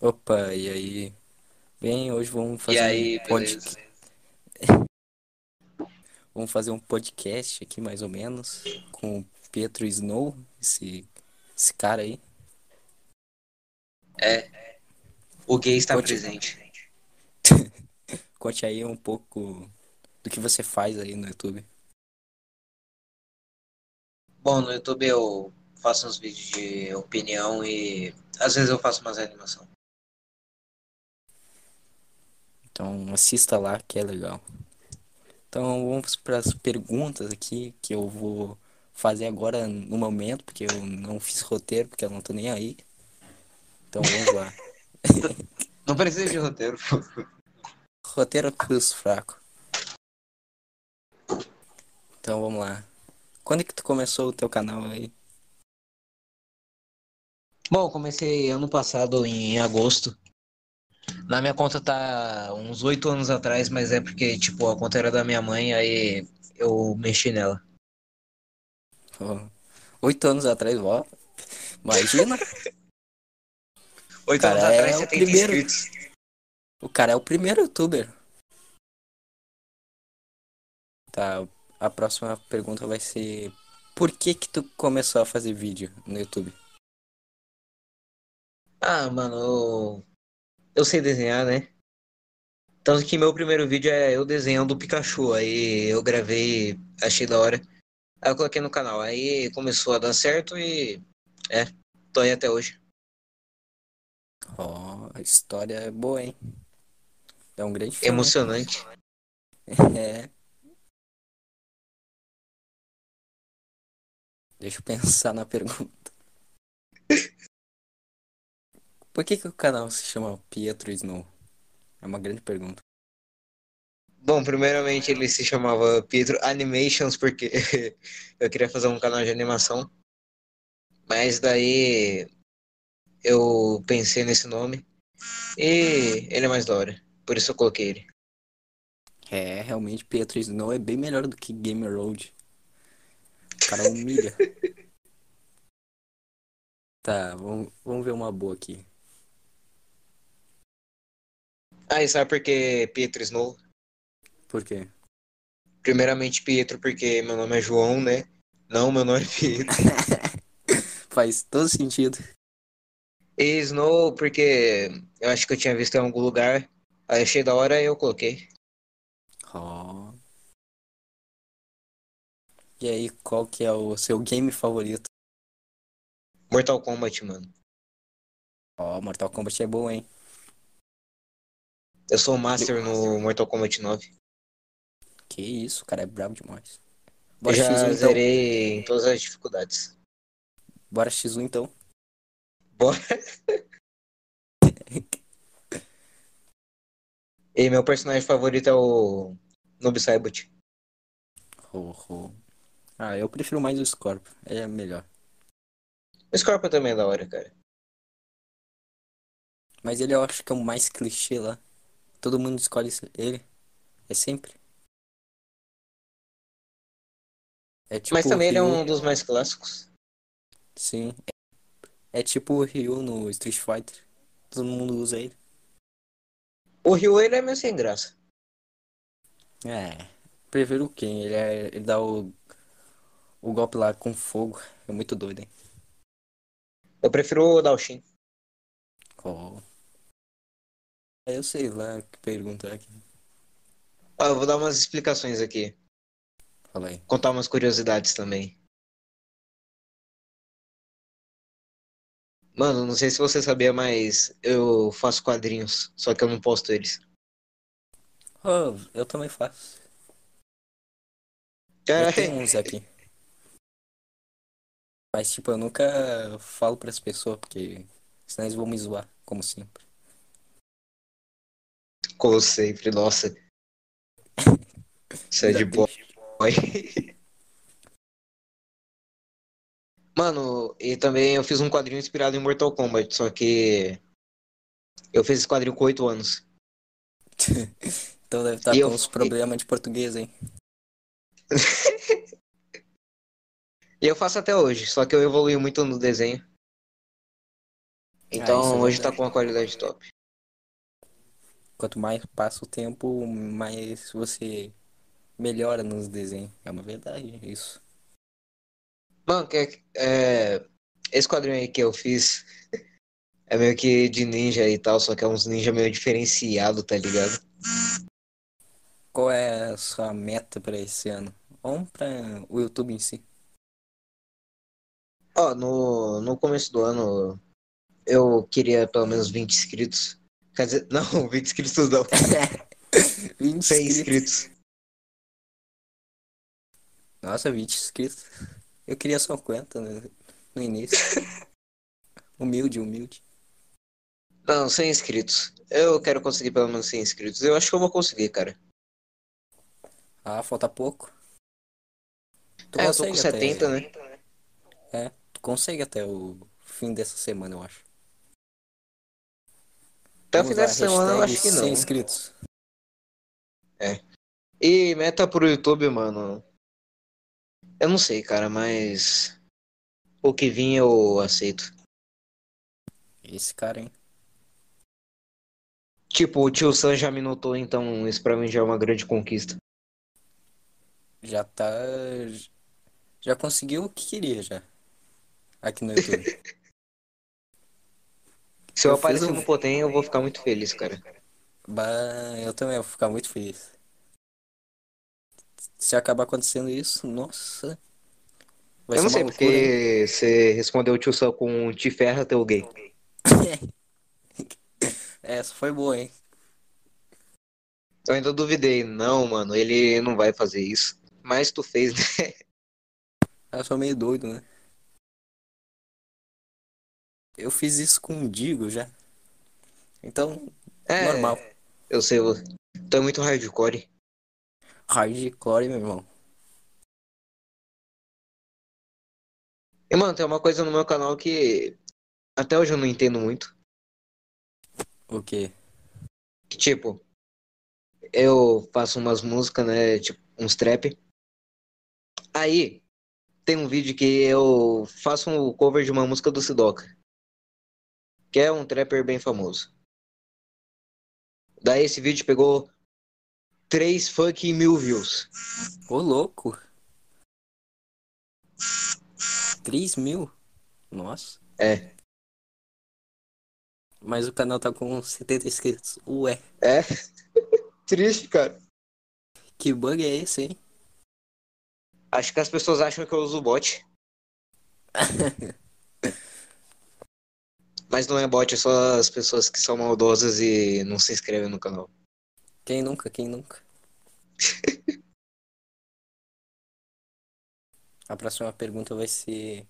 Opa, e aí? Bem, hoje vamos E fazer um aí, pod... beleza? vamos fazer um podcast aqui mais ou menos com o Pietro Snow, esse, esse cara aí. É, o gay está Conte- presente. Conte aí um pouco do que você faz aí no YouTube. Bom, no YouTube eu faço uns vídeos de opinião e às vezes eu faço umas animação. Então assista lá que é legal. Então vamos para as perguntas aqui que eu vou fazer agora no momento, porque eu não fiz roteiro, porque eu não tô nem aí. Então vamos lá. Não precisa de roteiro. Roteiro cruz fraco. Então vamos lá. Quando é que tu começou o teu canal aí? Bom, comecei ano passado em agosto. Na minha conta tá uns oito anos atrás, mas é porque, tipo, a conta era da minha mãe, aí eu mexi nela. Oito anos atrás, ó. Imagina, Oito anos atrás, é o 70 primeiro. inscritos. o cara é o primeiro youtuber. Tá, a próxima pergunta vai ser: Por que que tu começou a fazer vídeo no YouTube? Ah, mano, eu, eu sei desenhar, né? Tanto que meu primeiro vídeo é eu desenhando o Pikachu. Aí eu gravei, achei da hora. Aí eu coloquei no canal. Aí começou a dar certo e. É, tô aí até hoje. Ó, a história é boa, hein? É um grande né? Emocionante. É. Deixa eu pensar na pergunta. Por que que o canal se chama Pietro Snow? É uma grande pergunta. Bom, primeiramente ele se chamava Pietro Animations porque eu queria fazer um canal de animação. Mas daí eu pensei nesse nome e ele é mais da hora. Por isso eu coloquei ele. É, realmente Pietro Snow é bem melhor do que Gamer Road. O cara humilha. Tá, vamos, vamos ver uma boa aqui. Ah, e sabe por que Pietro Snow? Por quê? Primeiramente Pietro porque meu nome é João, né? Não, meu nome é Pietro. Faz todo sentido. E Snow porque eu acho que eu tinha visto em algum lugar. Aí achei da hora e eu coloquei. Ó. E aí, qual que é o seu game favorito? Mortal Kombat, mano. Ó, Mortal Kombat é bom, hein? Eu sou o Master no Mortal Kombat 9. Que isso, o cara é brabo demais. Eu Bora já X1 então. zerei em todas as dificuldades. Bora X1 então. Bora. E meu personagem favorito é o Noob Saibot. Ho, ho. Ah, eu prefiro mais o Scorpio. É melhor. O Scorpion também é da hora, cara. Mas ele eu acho que é o mais clichê lá. Todo mundo escolhe ele. É sempre. É tipo Mas também ele é um dos mais clássicos. Sim. É, é tipo o Ryu no Street Fighter. Todo mundo usa ele. O Ryu, ele é meio sem graça. É. Prefiro o Ken. Ele, é, ele dá o, o golpe lá com fogo. É muito doido, hein? Eu prefiro o Dalshin. Oh. Eu sei lá que pergunta aqui. Ó, eu vou dar umas explicações aqui. Fala aí. Contar umas curiosidades também. Mano, não sei se você sabia, mas eu faço quadrinhos, só que eu não posto eles. Oh, eu também faço. Cara, Eu tenho uns aqui. Mas, tipo, eu nunca falo pras pessoas, porque senão eles vão me zoar, como sempre. Como sempre, nossa. Isso é de tem- Mano, e também eu fiz um quadrinho inspirado em Mortal Kombat, só que eu fiz esse quadrinho com 8 anos. Então deve estar E com eu- uns problemas de português, hein? E eu faço até hoje, só que eu evolui muito no desenho. Ah, é Então hoje tá verdade. com uma qualidade top. Quanto mais passa o tempo, mais você melhora nos desenhos. É uma verdade, isso. Mano, que, é, esse quadrinho aí que eu fiz é meio que de ninja e tal, só que é uns ninja meio diferenciado, tá ligado? Qual é a sua meta para esse ano? Ou para o YouTube em si? Ó, no, no começo do ano eu queria pelo menos 20 inscritos. Quer dizer, não, 20 inscritos não. 20 100 inscritos. inscritos. Nossa, 20 inscritos. Eu queria só 50 né, no início. Humilde, humilde. Não, 100 inscritos. Eu quero conseguir pelo menos 100 inscritos. Eu acho que eu vou conseguir, cara. Ah, falta pouco. Tu É, eu tô com consegue 70, até. né? É, tu consegue até o fim dessa semana, eu acho. Até o lá, dessa semana eu acho que 100 não. inscritos. E meta pro YouTube, mano. Eu não sei, cara, mas. O que vir eu aceito. Esse cara, hein? Tipo, o tio Sam já me notou, então isso pra mim já é uma grande conquista. Já tá. Já conseguiu o que queria já. Aqui no YouTube. Se eu, Eu aparecer no Potem, eu vou ficar muito feliz, cara. Bah, eu também vou ficar muito feliz. Se acabar acontecendo isso, nossa. Vai eu não sei hein? porque você respondeu o tio Sam com te ferra teu gay. Essa foi boa, hein? Eu ainda duvidei. Não, mano, ele não vai fazer isso. Mas tu fez, né? Eu sou meio doido, né? Eu fiz isso com o Digo já. Então, É, normal. eu sei. eu- Tu é muito hardcore. Hardcore, meu irmão. E, mano, tem uma coisa no meu canal que até hoje eu não entendo muito. O quê? Que, tipo, eu faço umas músicas, né? Tipo, uns trap. Aí, tem um vídeo que eu faço um cover de uma música do Sidoca. Que é um trapper bem famoso. Daí esse vídeo pegou 3 fucking mil views. Ô, louco. 3 mil? Nossa. É. Mas o canal tá com 70 inscritos. Ué, É. Triste, cara. que bug é esse, hein? Acho que as pessoas acham que eu uso bot. Mas não é bot, é só as pessoas que são maldosas e não se inscrevem no canal. Quem nunca, quem nunca? A próxima pergunta vai ser: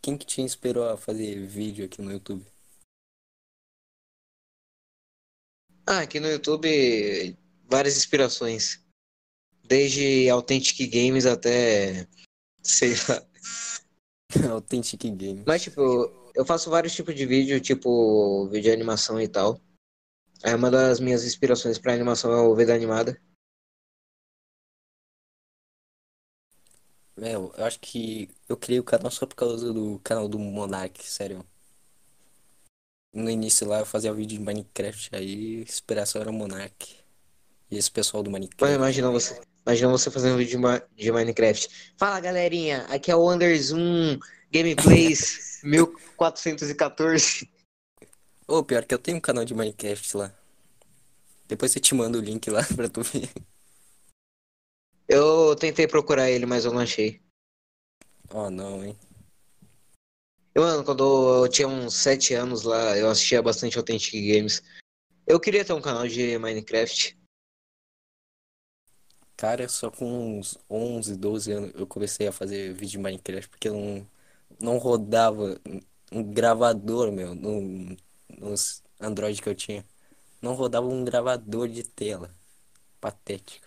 Quem que te inspirou a fazer vídeo aqui no YouTube? Ah, aqui no YouTube, várias inspirações. Desde Authentic Games até. sei lá. Authentic Game. Mas, tipo, eu faço vários tipos de vídeo, tipo, vídeo de animação e tal. Aí uma das minhas inspirações pra animação é o Vida Animada. Meu, eu acho que eu criei o canal só por causa do canal do Monark, sério. No início lá eu fazia vídeo de Minecraft, aí a inspiração era o Monark. E esse pessoal do Minecraft. imagina você, imagina você fazendo vídeo de, Minecraft. Fala galerinha, aqui é o Anderzoom Gameplays 1414. Ô, pior que eu tenho um canal de Minecraft lá. Depois eu te mando o link lá pra tu ver. Eu tentei procurar ele, mas eu não achei. Oh, não, hein. Mano, quando eu tinha uns 7 anos lá, eu assistia bastante Authentic Games. Eu queria ter um canal de Minecraft. Cara, só com uns 11, 12 anos eu comecei a fazer vídeo de Minecraft, porque eu não, não rodava um gravador, meu, no, nos Android que eu tinha. Não rodava um gravador de tela. Patético.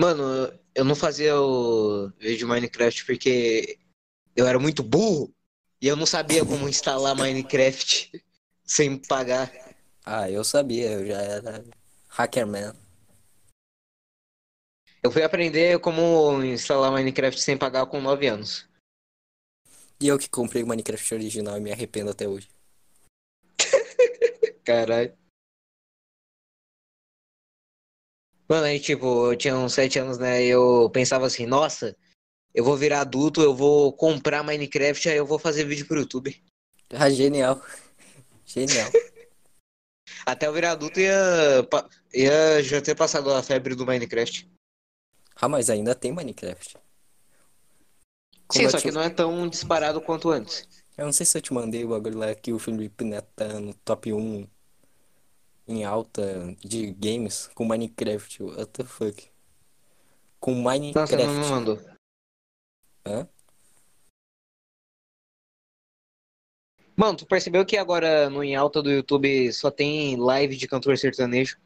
Mano, eu não fazia o vídeo de Minecraft porque eu era muito burro e eu não sabia como instalar Minecraft sem pagar. Ah, eu sabia, eu já era hackerman. Eu fui aprender como instalar Minecraft sem pagar com 9 anos. E eu que comprei o Minecraft original e me arrependo até hoje. Caralho. Mano, aí tipo, eu tinha uns 7 anos, né? E eu pensava assim, nossa, eu vou virar adulto, eu vou comprar Minecraft, aí eu vou fazer vídeo pro YouTube. Ah, genial. Genial. Até eu virar adulto ia, ia já ter passado a febre do Minecraft. Ah, mas ainda tem Minecraft. Sim, eu só que não é tão disparado quanto antes. Eu não sei se eu te mandei o bagulho lá que o Felipe Neto tá no top 1 em alta de games com Minecraft. What the fuck? Com Nossa, não me Minecraft. mandou. Hã? Mano, tu percebeu que agora no Em Alta do YouTube só tem live de cantor sertanejo?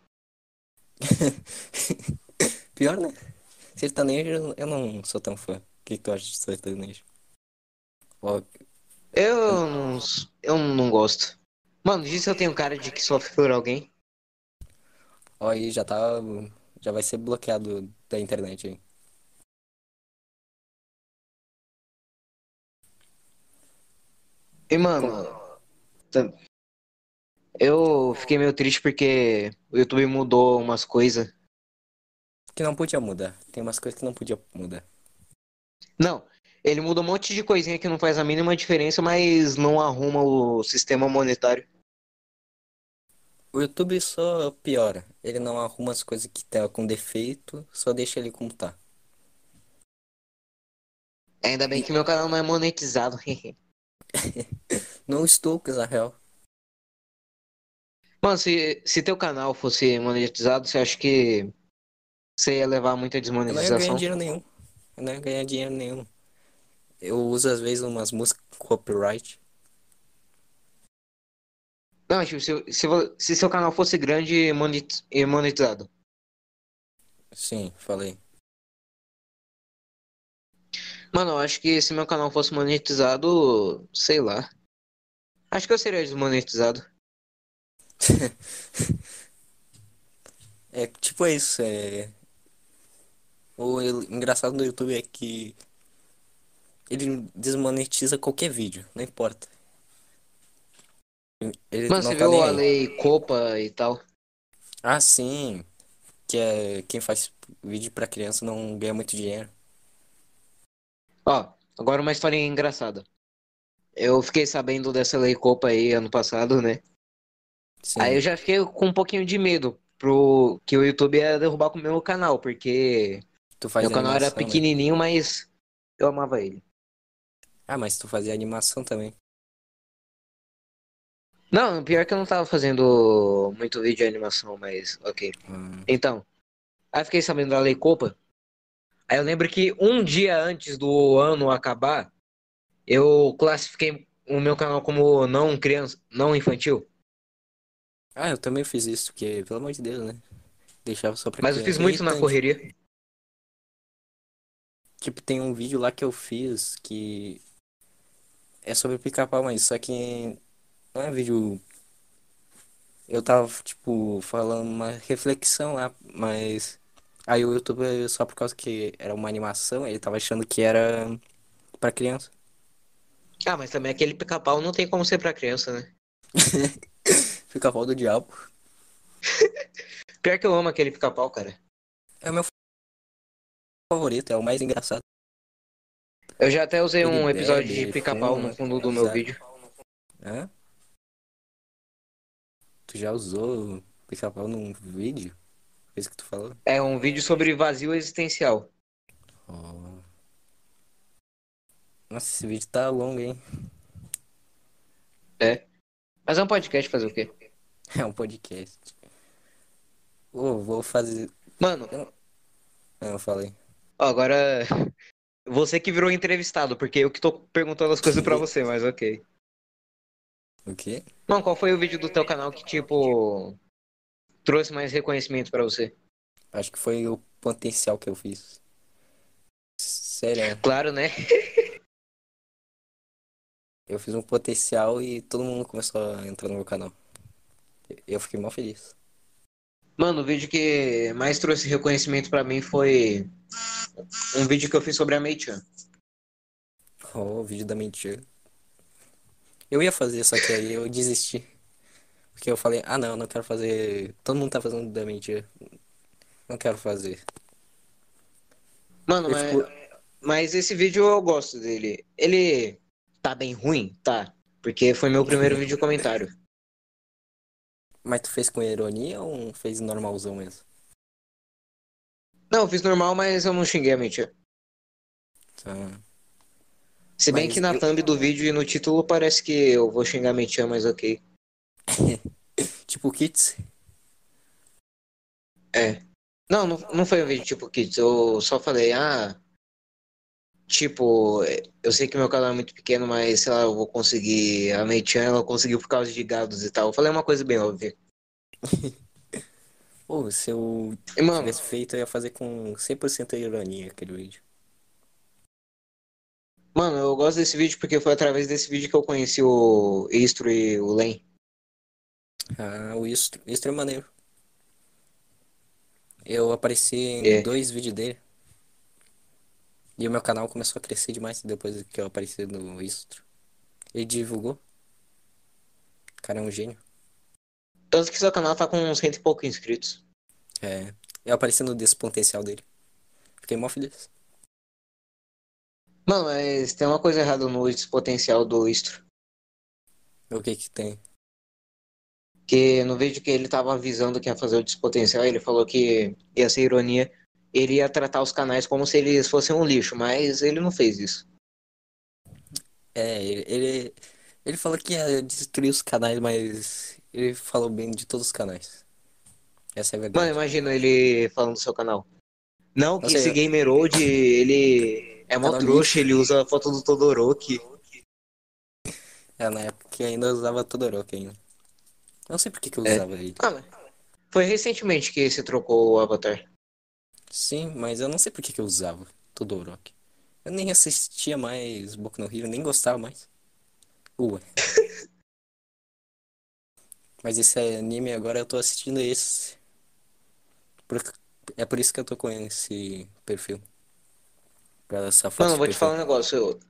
Pior, né? Sertanejo eu não sou tão fã. O que que tu acha de sertanejo? Ó, Eu não, eu não gosto. Mano, diz se eu tenho cara de que sofre por alguém. ó, aí já tá. Já vai ser bloqueado da internet aí. E, mano, tá- eu fiquei meio triste porque o YouTube mudou umas coisas. Que não podia mudar. Tem umas coisas que não podia mudar. Não, ele muda um monte de coisinha que não faz a mínima diferença, mas não arruma o sistema monetário. O YouTube só piora. Ele não arruma as coisas que tá com defeito, só deixa ele como tá. Ainda bem que meu canal não é monetizado. Não estou, na real. Mano, se, se teu canal fosse monetizado, você acha que você ia levar muita Eu não ia ganhar desmonetização? dinheiro nenhum. Não ia ganhar dinheiro nenhum. Eu uso às vezes umas músicas copyright. Não, tipo, se, se, se seu canal fosse grande e monetizado. Sim, falei. Mano, eu acho que se meu canal fosse monetizado, sei lá. Acho que eu seria desmonetizado. É tipo isso, é. O engraçado do YouTube é que ele desmonetiza qualquer vídeo, não importa. Ele Mano, não você tá viu a aí. lei Copa e tal? Ah, sim. Que é quem faz vídeo pra criança não ganha muito dinheiro. Ó, agora uma história engraçada. Eu fiquei sabendo dessa lei Copa aí ano passado, né? Sim. Aí eu já fiquei com um pouquinho de medo pro que o YouTube ia derrubar com o meu canal, porque Tu faz meu canal era animação, né? pequenininho, mas eu amava ele. Ah, mas tu fazia animação também. Não, pior que eu não tava fazendo muito vídeo de animação, mas ok. Hum. Então, aí eu fiquei sabendo da Lei Copa. Aí eu lembro que um dia antes do ano acabar, eu classifiquei o meu canal como não criança, não infantil. Ah, eu também fiz isso, porque, pelo amor de Deus, né? Deixava só pra Mas eu criança. fiz muito na correria. Tipo, tem um vídeo lá que eu fiz que é sobre pica-pau, mas só que não é vídeo. Eu tava, tipo, falando uma reflexão lá, mas aí o YouTube, só por causa que era uma animação, ele tava achando que era pra criança. Ah, mas também aquele pica-pau não tem como ser pra criança, né? Pica-pau do diabo. Pior que eu amo aquele pica-pau, cara. É o meu favorito, é o mais engraçado. Eu já até usei um episódio bebe, de pica-pau no fundo do meu vídeo. Hã? Tu já usou pica-pau num vídeo? Foi isso que tu falou? É um vídeo sobre vazio existencial. Ó. Nossa, esse vídeo tá longo, hein? É. Mas é um podcast fazer o quê? É um podcast. Ô, vou fazer. Mano, Ah, eu falei. Agora você que virou entrevistado, porque eu que tô perguntando as coisas pra você, mas ok. O quê? Mano, qual foi o vídeo do teu canal que, tipo, trouxe mais reconhecimento pra você? Acho que foi o potencial que eu fiz. Sério, Claro, né? eu fiz um potencial e todo mundo começou a entrar no meu canal. Eu fiquei mal feliz. Mano, o vídeo que mais trouxe reconhecimento pra mim foi um vídeo que eu fiz sobre a Mei-chan. Ó, o vídeo da mentira. Eu ia fazer, só que aí eu desisti. Porque eu falei, ah não, não quero fazer. Todo mundo tá fazendo da mentira. Não quero fazer. Mano, Eu, mas, tipo, mas esse vídeo eu gosto dele. Ele tá bem ruim? Tá. Porque foi meu primeiro vídeo comentário. mas tu fez com ironia ou fez normalzão mesmo? Não, eu fiz normal, mas eu não xinguei a mentira. Tá. Se bem Mas que na eu- thumb do vídeo e no título parece que eu vou xingar a mentira, mas ok. Tipo Kits. É. Não, não, não foi um vídeo tipo Kids. Eu só falei, ah. Tipo, eu sei que meu canal é muito pequeno, mas sei lá, eu vou conseguir. A Meichan, ela conseguiu por causa de gados e tal. Eu falei uma coisa bem óbvia. Pô, se eu E, mano, tivesse feito, eu ia fazer com 100% ironia aquele vídeo. mano, eu gosto desse vídeo porque foi através desse vídeo que eu conheci o Istro e o Len. Ah, o Istro, Istro é maneiro. Eu apareci em É. dois vídeos dele. E o meu canal começou a crescer demais depois que eu apareci no Istro. Ele divulgou. O cara é um gênio. Tanto que seu canal tá com uns cento e pouco inscritos. É. Eu apareci no despotencial dele. Fiquei mó feliz. Mano, mas tem uma coisa errada no potencial do Istro. O que que tem? Que no vídeo que ele tava avisando que ia fazer o despotencial, ele falou que ia ser ironia. Ele ia tratar os canais como se eles fossem um lixo, mas ele não fez isso. É, ele, ele, ele falou que ia destruir os canais, mas ele falou bem de todos os canais. Essa é a Mano, verdade. imagina ele falando do seu canal. Não, que Nossa, esse eu- Gamerode, ele é mó trouxa, ele usa a foto do Todoroki. É, na época que ainda usava Todoroki ainda. Não sei por que que eu É. usava ele. Ah, foi recentemente que se trocou o avatar. Sim, mas eu não sei por que que eu usava Todoroki. Eu nem assistia mais Boku no Hero, nem gostava mais. Ué. Mas esse anime agora eu tô assistindo esse. Por- É por isso que eu tô com esse perfil. Pra essa foto Mano, de vou te perfil. falar um negócio. Eu,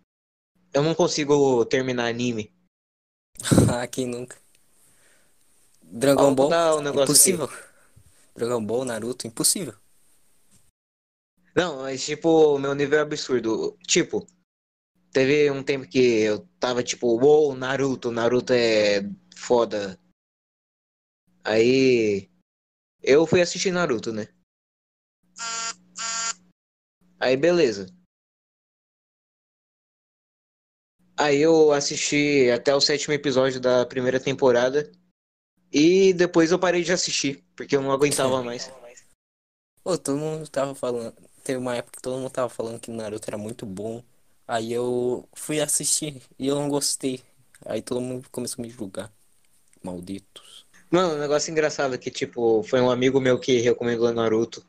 eu não consigo terminar anime. Ah, quem nunca? Dragon Ball, negócio impossível. Dragon Ball, Naruto, impossível. Não, mas tipo, meu nível é absurdo. Tipo, teve um tempo que eu tava tipo, uou, Naruto, Naruto é foda. Aí eu fui assistir Naruto, né? Aí beleza. Aí eu assisti até o sétimo episódio da primeira temporada. E depois eu parei de assistir, porque eu não aguentava mais. Pô, todo mundo tava falando. Teve uma época que todo mundo tava falando que Naruto era muito bom. Aí eu fui assistir e eu não gostei. Aí todo mundo começou a me julgar. Malditos. Mano, um negócio engraçado é que, tipo, foi um amigo meu que recomendou Naruto.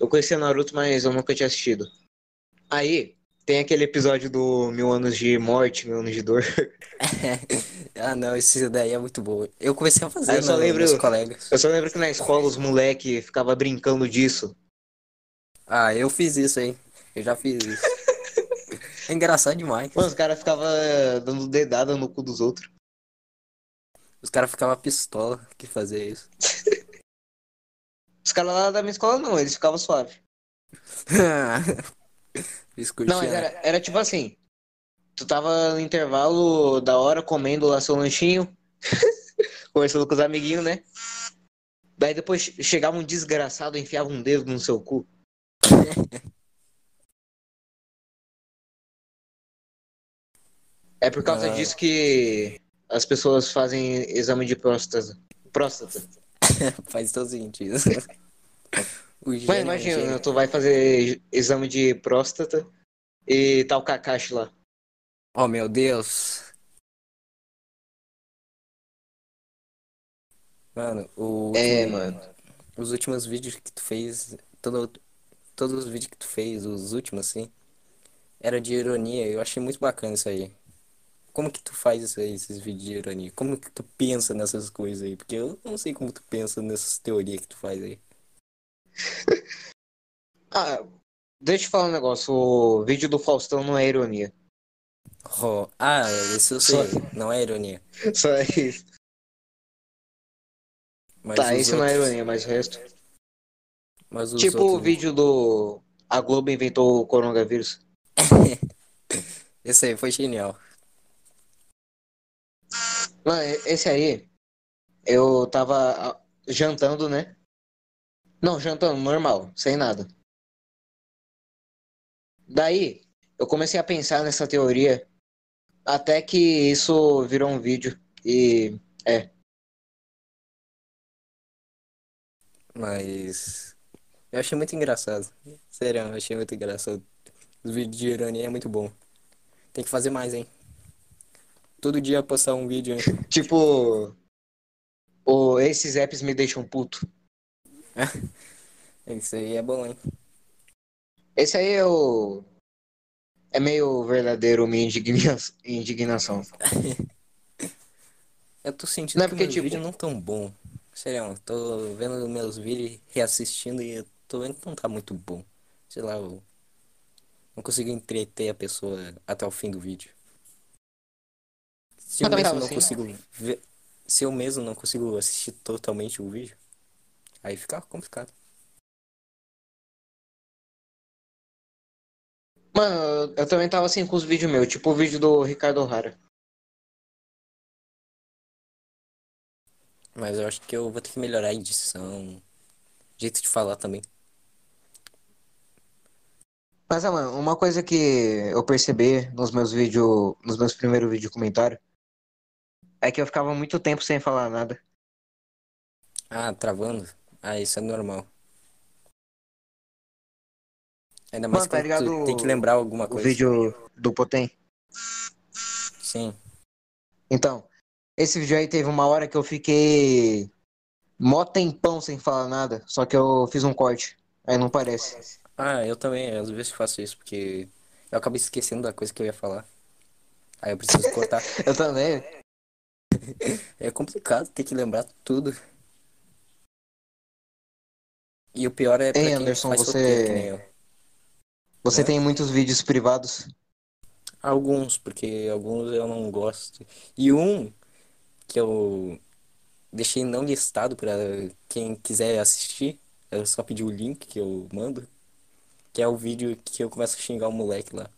Eu conhecia Naruto, mas eu nunca tinha assistido. Aí, tem aquele episódio do Mil Anos de Morte, Mil Anos de Dor. ah, não, esse daí é muito bom. Eu comecei a fazer eu só lembro- meus colegas. Eu só lembro que na escola os moleque ficava brincando disso. Ah, eu fiz isso aí. Eu já fiz isso. É engraçado demais. Mano, os caras ficavam dando dedada no cu dos outros. Os caras ficavam pistola que fazia isso. Os caras lá da minha escola não, eles ficavam suave. Não, mas né? era, era tipo assim. Tu tava no intervalo da hora comendo lá seu lanchinho, conversando com os amiguinhos, né? Daí depois chegava um desgraçado e enfiava um dedo no seu cu. É por causa Ah. disso que as pessoas fazem exame de próstata. Próstata. Faz todo sentido. Mas imagina, tu vai fazer exame de próstata e tá o Kakashi lá. Oh, meu Deus. Mano, o É, último- mano. os últimos vídeos que tu fez, todo, todos os vídeos que tu fez, os últimos, assim, era de ironia. Eu achei muito bacana isso aí. Como que tu faz isso aí, esses vídeos de ironia? Como que tu pensa nessas coisas aí? Porque eu não sei como tu pensa nessas teorias que tu faz aí. Ah, deixa eu falar um negócio. O vídeo do Faustão não é ironia. Oh, ah, isso eu sei, Só- não é ironia. Só é isso. Mas Tá, isso não é outros. ironia, mas o resto. Mas Tipo o outros. vídeo do. A Globo inventou o coronavírus. Esse aí foi genial. Esse aí, eu tava ah, jantando, né? Não, jantando, normal, sem nada. Daí, eu comecei a pensar nessa teoria, até que isso virou um vídeo. E. É. Mas. Eu achei muito engraçado. Sério, eu achei muito engraçado. Os vídeos de ironia é muito bom. Tem que fazer mais, hein? Todo dia postar um vídeo, hein? Tipo. O, esses apps me deixam puto. Isso aí é bom, hein? Esse aí é o. É meio verdadeiro minha indigna- indignação. Eu tô sentindo Não é que porque, meus tipo- vídeos não tão bom. Sério, tô vendo meus vídeos, reassistindo e eu tô vendo que não tá muito bom. Sei lá, eu não consigo entreter a pessoa até o fim do vídeo. Se eu Eu mesmo não assim. consigo ver, se eu mesmo não consigo assistir totalmente o vídeo, aí fica complicado. Mano, eu, também tava assim com os vídeos meus, tipo o vídeo do Ricardo O'Hara. Mas eu acho que eu vou ter que melhorar a edição, jeito de falar também. Mas, mano, uma coisa que eu percebi nos meus vídeos, nos meus primeiros vídeos comentário, é que eu ficava muito tempo sem falar nada. Ah, travando? Ah, isso é normal. Ainda mais Mano, tá quando tu ligado tem que lembrar alguma O coisa. vídeo do Potem. Sim. Então, esse vídeo aí teve uma hora que eu fiquei mó tempão sem falar nada, só que eu fiz um corte. Aí não parece. Ah, eu também, às vezes faço isso, porque eu acabo esquecendo da coisa que eu ia falar. Aí eu preciso cortar. Eu também. É complicado ter que lembrar tudo. E o pior é pra Ei, quem Anderson, faz você- roteiro. Você É? tem muitos vídeos privados. Alguns, porque alguns eu não gosto. E um que eu deixei não listado pra quem quiser assistir, eu só pedi o link que eu mando, que é o vídeo que eu começo a xingar o moleque lá.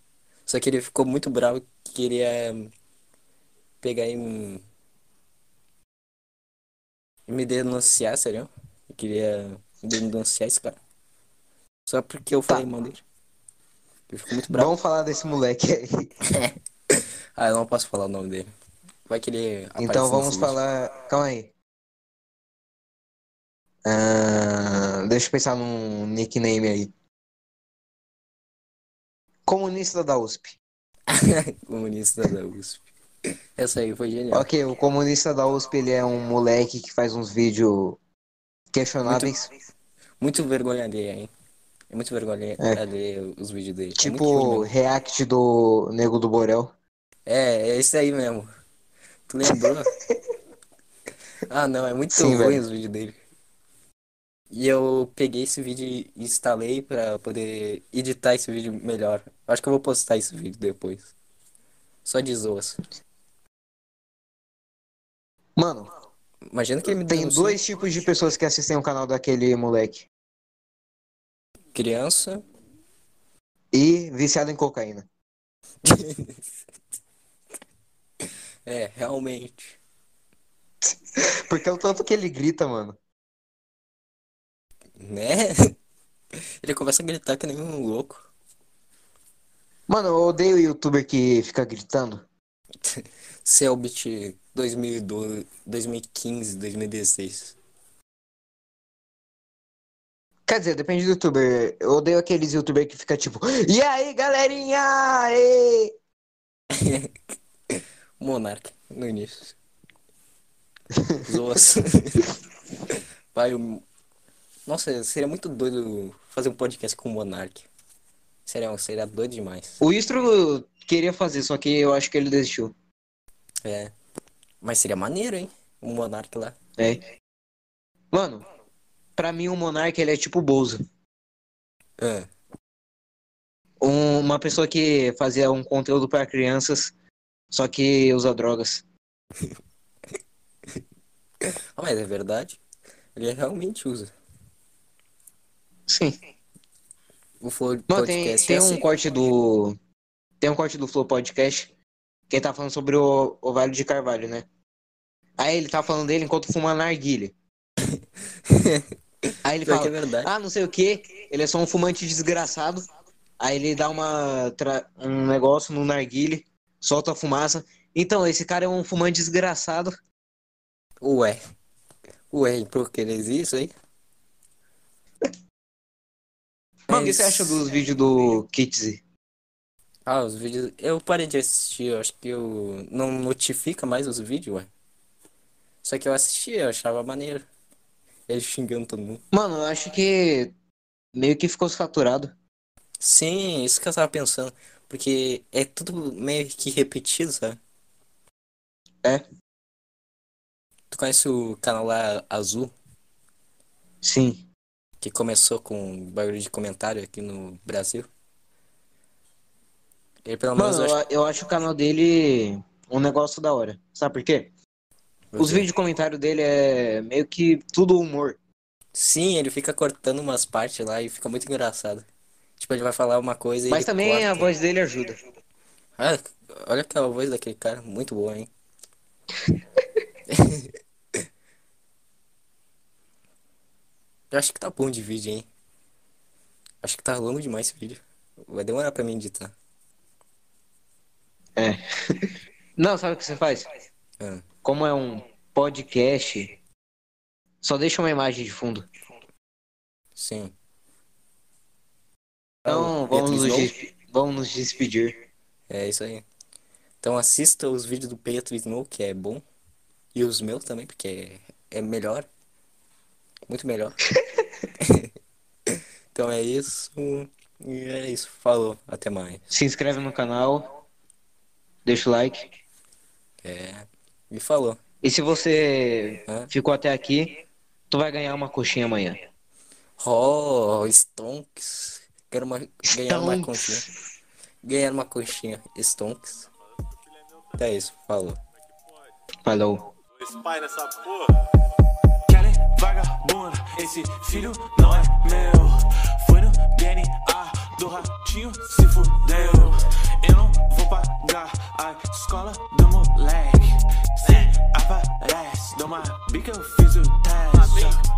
Só que ele ficou muito bravo que queria pegar e me e me denunciar, sério. Eu queria denunciar esse cara. Só porque eu falei mal dele. Ele ficou muito bravo. Vamos falar desse moleque aí. Ah, eu não posso falar o nome dele. Vai que ele Então vamos nesse vídeo. falar. Calma aí. Ah, deixa eu pensar num nickname aí. Comunista da USP. Comunista da USP. Essa aí foi genial. Ok, o comunista da USP ele é um moleque que faz uns vídeos questionáveis. Muito vergonha alheia, hein? É muito vergonha É. alheia os vídeos dele. É muito Tipo mesmo. react do Nego do Borel. É, é esse aí mesmo. Tu lembrou? ah, não, é muito Sim, ruim velho. os vídeos dele. E eu peguei esse vídeo e instalei pra poder editar esse vídeo melhor. Acho que eu vou postar esse vídeo depois. Só de zoas. Mano, Imagina que ele me tem dois tipos de pessoas que assistem o canal daquele moleque. Criança. E viciado em cocaína. É, realmente. Porque é o tanto que ele grita, mano. Né? Ele começa a gritar que nem um louco. Mano, eu odeio youtuber que fica gritando. Selbit 2012, 2015, 2016. Quer dizer, depende do youtuber. Eu odeio aqueles youtuber que fica tipo, e aí, galerinha? Aê! Monark, no início. Zoas. Vai, o... Nossa, seria muito doido fazer um podcast com o Monark. Seria, seria doido demais. O Istro queria fazer, só que eu acho que ele desistiu. É. Mas seria maneiro, hein? O Monark lá. É. Mano, pra mim o Monark ele é tipo o Bozo. Ah, Um- uma pessoa que fazia um conteúdo pra crianças, só que usa drogas. Ah, mas é verdade. Ele realmente usa. Sim. O Flow Mano, tem, Podcast tem é um assim. corte do. Tem um corte do Flow Podcast que ele tá falando sobre o, o Vale de Carvalho, né? Aí ele tá falando dele enquanto fuma narguilha. Aí ele Pior fala, é ah, não sei o que, ele é só um fumante desgraçado. Aí ele dá uma tra- um negócio no narguile, solta a fumaça. Então, esse cara é um fumante desgraçado. Ué. Ué, por que eles isso aí? Mano, o que você acha dos vídeos do Kitzy? Ah, os vídeos. Eu parei de assistir, eu acho que eu. Não notifica mais os vídeos, ué. Só que eu assistia, eu achava maneiro. Ele xingando todo mundo. Mano, eu acho que meio que ficou saturado. Sim, isso que eu tava pensando. Porque é tudo meio que repetido, sabe? É. Tu conhece o canal lá Azul? Sim. Que começou com barulho de comentário aqui no Brasil? Ele pelo menos Mano, eu acho. eu acho o canal dele um negócio da hora. Sabe por quê? Os vídeos de comentário dele é meio que tudo humor. Sim, ele fica cortando umas partes lá e fica muito engraçado. Tipo, ele vai falar uma coisa e Mas também a corta. voz dele ajuda. Ah, olha aquela voz daquele cara, muito boa, hein? Eu acho que tá bom de vídeo, hein? Acho que tá longo demais esse vídeo. Vai demorar pra mim editar. É. Não, sabe o que você faz? Ah, Como é um podcast, só deixa uma imagem de fundo. sim. Então, o vamos Pedro nos, des- vamos nos despedir. É isso aí. Então assista os vídeos do Pedro Snow, que é bom. E os meus também, porque é, é melhor. Muito melhor. Então é isso. E é isso. Falou. Até mais. Se inscreve no canal, deixa o like. É. E falou. E se você Hã? ficou até aqui, tu vai ganhar uma coxinha amanhã. Oh, Stonks. Quero uma, ganhar uma Stonks. coxinha. Ganhar uma coxinha. Stonks. Então é isso. Falou. Falou. Spy nessa porra vagabundo, esse filho não é meu. Foi no DNA do ratinho, se fudeu. Eu não vou pagar a escola do moleque. Se aparece, dá uma bica, eu fiz o teste.